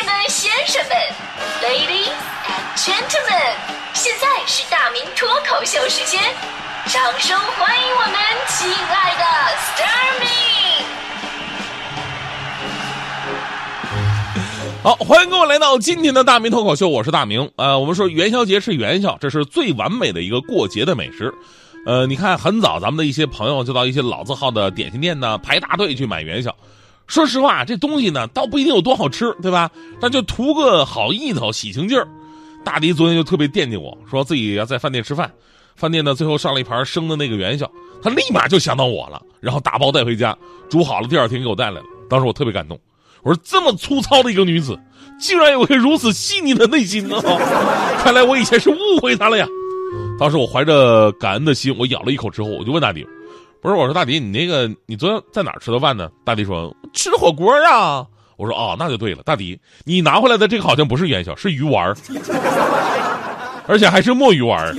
士们、先生们，Ladies and Gentlemen，现在是大明脱口秀时间，掌声欢迎我们亲爱的 s t a r m y 好，欢迎各位来到今天的大明脱口秀，我是大明。呃，我们说元宵节是元宵，这是最完美的一个过节的美食。呃，你看，很早咱们的一些朋友就到一些老字号的点心店呢排大队去买元宵。说实话，这东西呢倒不一定有多好吃，对吧？但就图个好意头、喜庆劲儿。大迪昨天就特别惦记我说自己要在饭店吃饭，饭店呢最后上了一盘生的那个元宵，他立马就想到我了，然后打包带回家，煮好了，第二天给我带来了。当时我特别感动，我说这么粗糙的一个女子，竟然有个如此细腻的内心呢！看来我以前是误会她了呀。当时我怀着感恩的心，我咬了一口之后，我就问大迪。不是我说大迪，你那个你昨天在哪儿吃的饭呢？大迪说吃火锅啊。我说哦，那就对了。大迪，你拿回来的这个好像不是元宵，是鱼丸而且还是墨鱼丸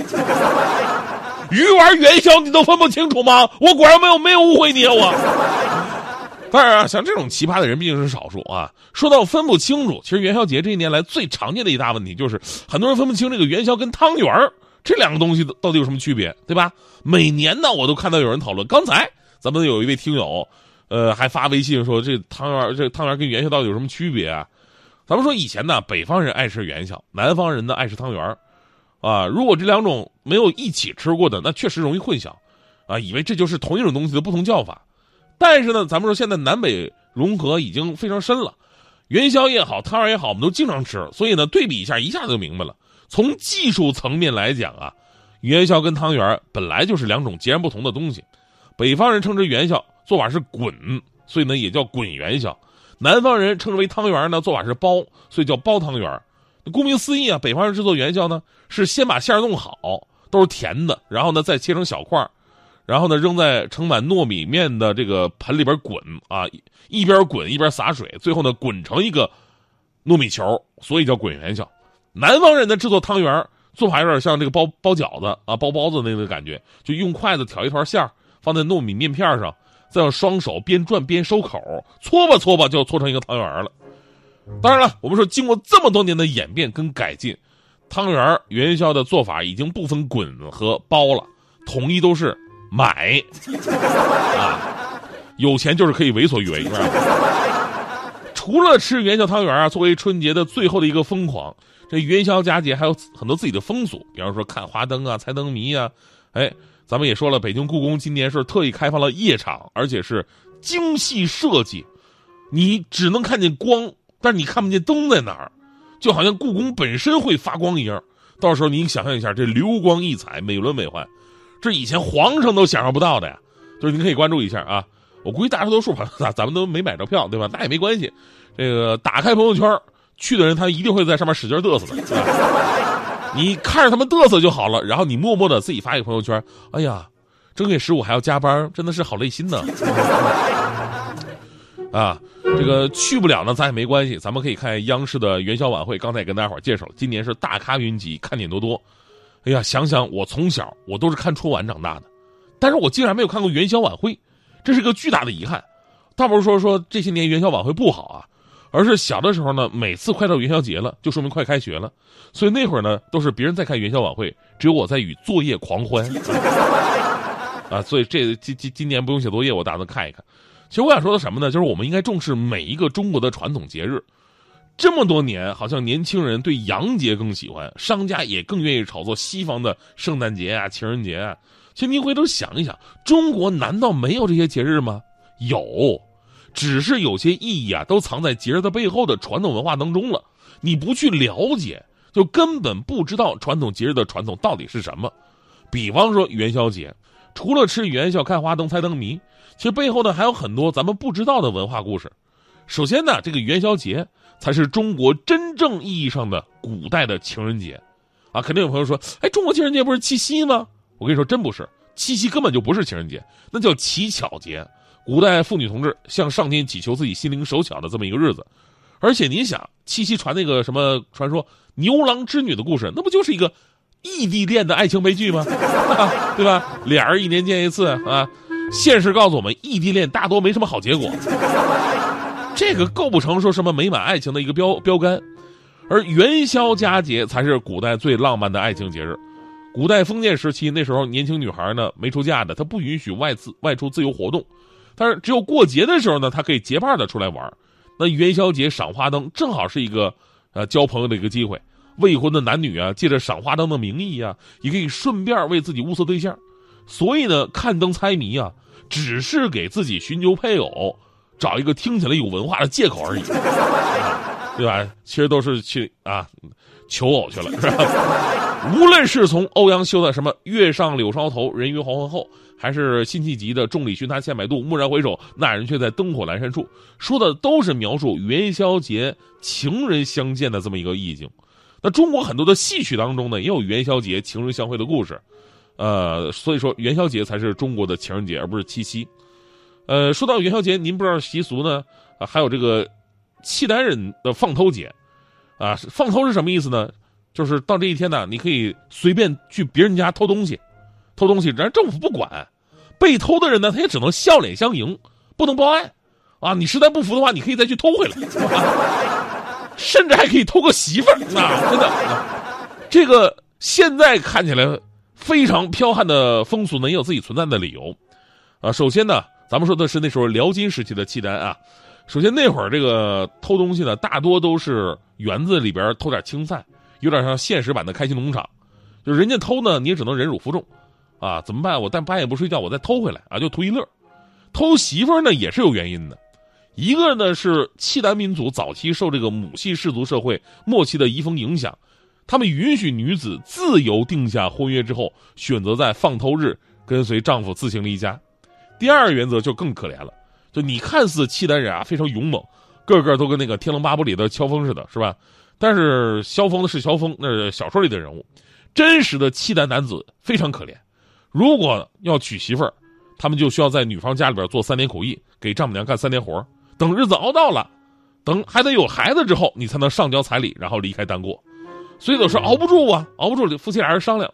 鱼丸元宵你都分不清楚吗？我果然没有没有误会你啊我。当然啊，像这种奇葩的人毕竟是少数啊。说到分不清楚，其实元宵节这一年来最常见的一大问题就是，很多人分不清这个元宵跟汤圆儿。这两个东西到底有什么区别，对吧？每年呢，我都看到有人讨论。刚才咱们有一位听友，呃，还发微信说这汤圆，这汤圆跟元宵到底有什么区别啊？咱们说以前呢，北方人爱吃元宵，南方人呢爱吃汤圆啊。如果这两种没有一起吃过的，那确实容易混淆，啊，以为这就是同一种东西的不同叫法。但是呢，咱们说现在南北融合已经非常深了，元宵也好，汤圆也好，我们都经常吃，所以呢，对比一下，一下子就明白了。从技术层面来讲啊，元宵跟汤圆本来就是两种截然不同的东西。北方人称之元宵，做法是滚，所以呢也叫滚元宵；南方人称之为汤圆呢，做法是包，所以叫包汤圆。顾名思义啊，北方人制作元宵呢，是先把馅弄好，都是甜的，然后呢再切成小块然后呢扔在盛满糯米面的这个盆里边滚啊，一边滚一边洒水，最后呢滚成一个糯米球，所以叫滚元宵。南方人的制作汤圆做法有点像这个包包饺子啊，包包子那个感觉，就用筷子挑一团馅儿放在糯米面片上，再用双手边转边收口，搓吧搓吧就搓成一个汤圆了。当然了，我们说经过这么多年的演变跟改进，汤圆元宵的做法已经不分滚和包了，统一都是买 啊，有钱就是可以为所欲为，是吧？除了吃元宵汤圆啊，作为春节的最后的一个疯狂。这元宵佳节还有很多自己的风俗，比方说看花灯啊、猜灯谜啊。哎，咱们也说了，北京故宫今年是特意开放了夜场，而且是精细设计，你只能看见光，但是你看不见灯在哪儿，就好像故宫本身会发光一样。到时候你想象一下，这流光溢彩、美轮美奂，这以前皇上都想象不到的呀。就是你可以关注一下啊。我估计大多数朋友咱咱们都没买着票，对吧？那也没关系，这个打开朋友圈。去的人他一定会在上面使劲嘚瑟的，你看着他们嘚瑟就好了，然后你默默的自己发一个朋友圈，哎呀，正月十五还要加班，真的是好累心呢。啊，这个去不了呢，咱也没关系，咱们可以看央视的元宵晚会。刚才也跟大家伙介绍了，今年是大咖云集，看点多多。哎呀，想想我从小我都是看春晚长大的，但是我竟然没有看过元宵晚会，这是个巨大的遗憾。倒不是说说这些年元宵晚会不好啊。而是小的时候呢，每次快到元宵节了，就说明快开学了，所以那会儿呢，都是别人在看元宵晚会，只有我在与作业狂欢。啊，所以这今今今年不用写作业，我打算看一看。其实我想说的什么呢？就是我们应该重视每一个中国的传统节日。这么多年，好像年轻人对洋节更喜欢，商家也更愿意炒作西方的圣诞节啊、情人节啊。其实您回头想一想，中国难道没有这些节日吗？有。只是有些意义啊，都藏在节日的背后的传统文化当中了。你不去了解，就根本不知道传统节日的传统到底是什么。比方说元宵节，除了吃元宵、看花灯、猜灯谜，其实背后呢还有很多咱们不知道的文化故事。首先呢，这个元宵节才是中国真正意义上的古代的情人节，啊，肯定有朋友说，哎，中国情人节不是七夕吗？我跟你说，真不是，七夕根本就不是情人节，那叫乞巧节。古代妇女同志向上天祈求自己心灵手巧的这么一个日子，而且您想，七夕传那个什么传说牛郎织女的故事，那不就是一个异地恋的爱情悲剧吗？对吧？俩人一年见一次啊，现实告诉我们，异地恋大多没什么好结果。这个构不成说什么美满爱情的一个标标杆。而元宵佳节才是古代最浪漫的爱情节日。古代封建时期，那时候年轻女孩呢没出嫁的，她不允许外自外出自由活动，但是只有过节的时候呢，她可以结伴的出来玩。那元宵节赏花灯正好是一个呃交朋友的一个机会。未婚的男女啊，借着赏花灯的名义啊，也可以顺便为自己物色对象。所以呢，看灯猜谜啊，只是给自己寻求配偶找一个听起来有文化的借口而已，对吧？其实都是去啊求偶去了，是吧？无论是从欧阳修的什么“月上柳梢头，人约黄昏后”，还是辛弃疾的“众里寻他千百度，蓦然回首，那人却在灯火阑珊处”，说的都是描述元宵节情人相见的这么一个意境。那中国很多的戏曲当中呢，也有元宵节情人相会的故事，呃，所以说元宵节才是中国的情人节，而不是七夕。呃，说到元宵节，您不知道习俗呢？啊，还有这个契丹人的放偷节，啊，放偷是什么意思呢？就是到这一天呢，你可以随便去别人家偷东西，偷东西，然后政府不管，被偷的人呢，他也只能笑脸相迎，不能报案，啊，你实在不服的话，你可以再去偷回来。甚至还可以偷个媳妇儿啊！真的，这个现在看起来非常剽悍的风俗呢，也有自己存在的理由啊。首先呢，咱们说的是那时候辽金时期的契丹啊。首先那会儿这个偷东西呢，大多都是园子里边偷点青菜，有点像现实版的开心农场。就人家偷呢，你也只能忍辱负重啊。怎么办？我但半夜不睡觉，我再偷回来啊，就图一乐。偷媳妇呢，也是有原因的。一个呢是契丹民族早期受这个母系氏族社会末期的遗风影响，他们允许女子自由定下婚约之后，选择在放偷日跟随丈夫自行离家。第二原则就更可怜了，就你看似契丹人啊非常勇猛，个个都跟那个《天龙八部》里的萧峰似的，是吧？但是萧峰的是萧峰，那是小说里的人物，真实的契丹男子非常可怜。如果要娶媳妇儿，他们就需要在女方家里边做三年苦役，给丈母娘干三年活。等日子熬到了，等还得有孩子之后，你才能上交彩礼，然后离开单过。所以都是熬不住啊，熬不住，夫妻俩人商量，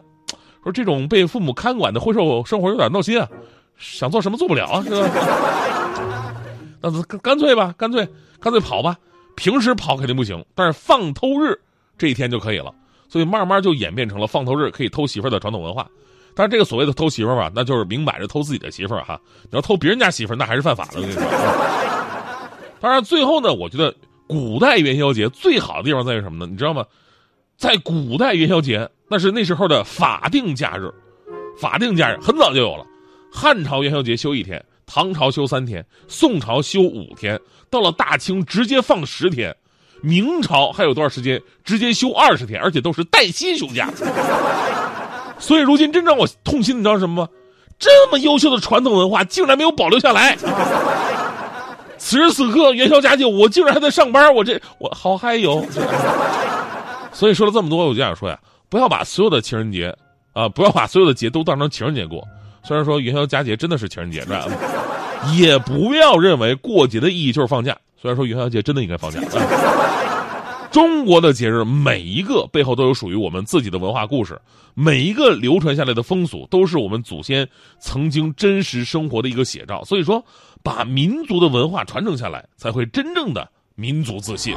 说这种被父母看管的婚寿生活有点闹心啊，想做什么做不了啊，是吧？那干脆吧，干脆干脆跑吧。平时跑肯定不行，但是放偷日这一天就可以了。所以慢慢就演变成了放偷日可以偷媳妇的传统文化。但是这个所谓的偷媳妇吧，那就是明摆着偷自己的媳妇哈。你要偷别人家媳妇那还是犯法的。我跟你说。当然，最后呢，我觉得古代元宵节最好的地方在于什么呢？你知道吗？在古代元宵节那是那时候的法定假日，法定假日很早就有了。汉朝元宵节休一天，唐朝休三天，宋朝休五天，到了大清直接放十天，明朝还有多少时间直接休二十天，而且都是带薪休假。所以如今真让我痛心，你知道什么吗？这么优秀的传统文化竟然没有保留下来。此时此刻元宵佳节，我竟然还在上班，我这我好嗨哟！所以说了这么多，我就想说呀，不要把所有的情人节啊，不要把所有的节都当成情人节过。虽然说元宵佳节真的是情人节，是吧？也不要认为过节的意义就是放假。虽然说元宵节真的应该放假。中国的节日每一个背后都有属于我们自己的文化故事，每一个流传下来的风俗都是我们祖先曾经真实生活的一个写照。所以说。把民族的文化传承下来，才会真正的民族自信。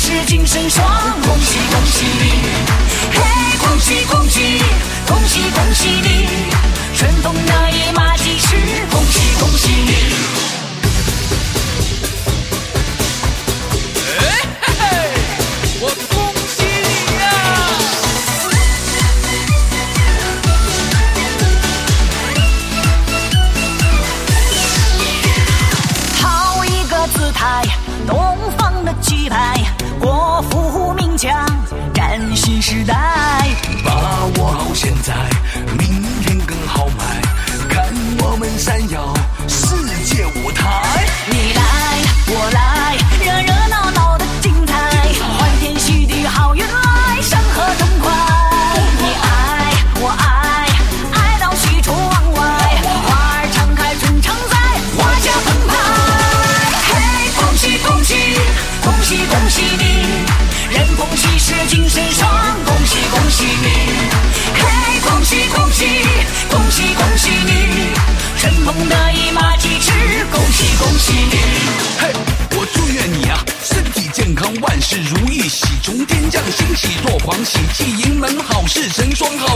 是精神爽。恭喜恭喜你，嘿，恭喜恭喜，恭喜恭喜你，春风得意马蹄疾，恭喜恭喜你。哎嘿嘿，我。时代把握好现在。神双，好人好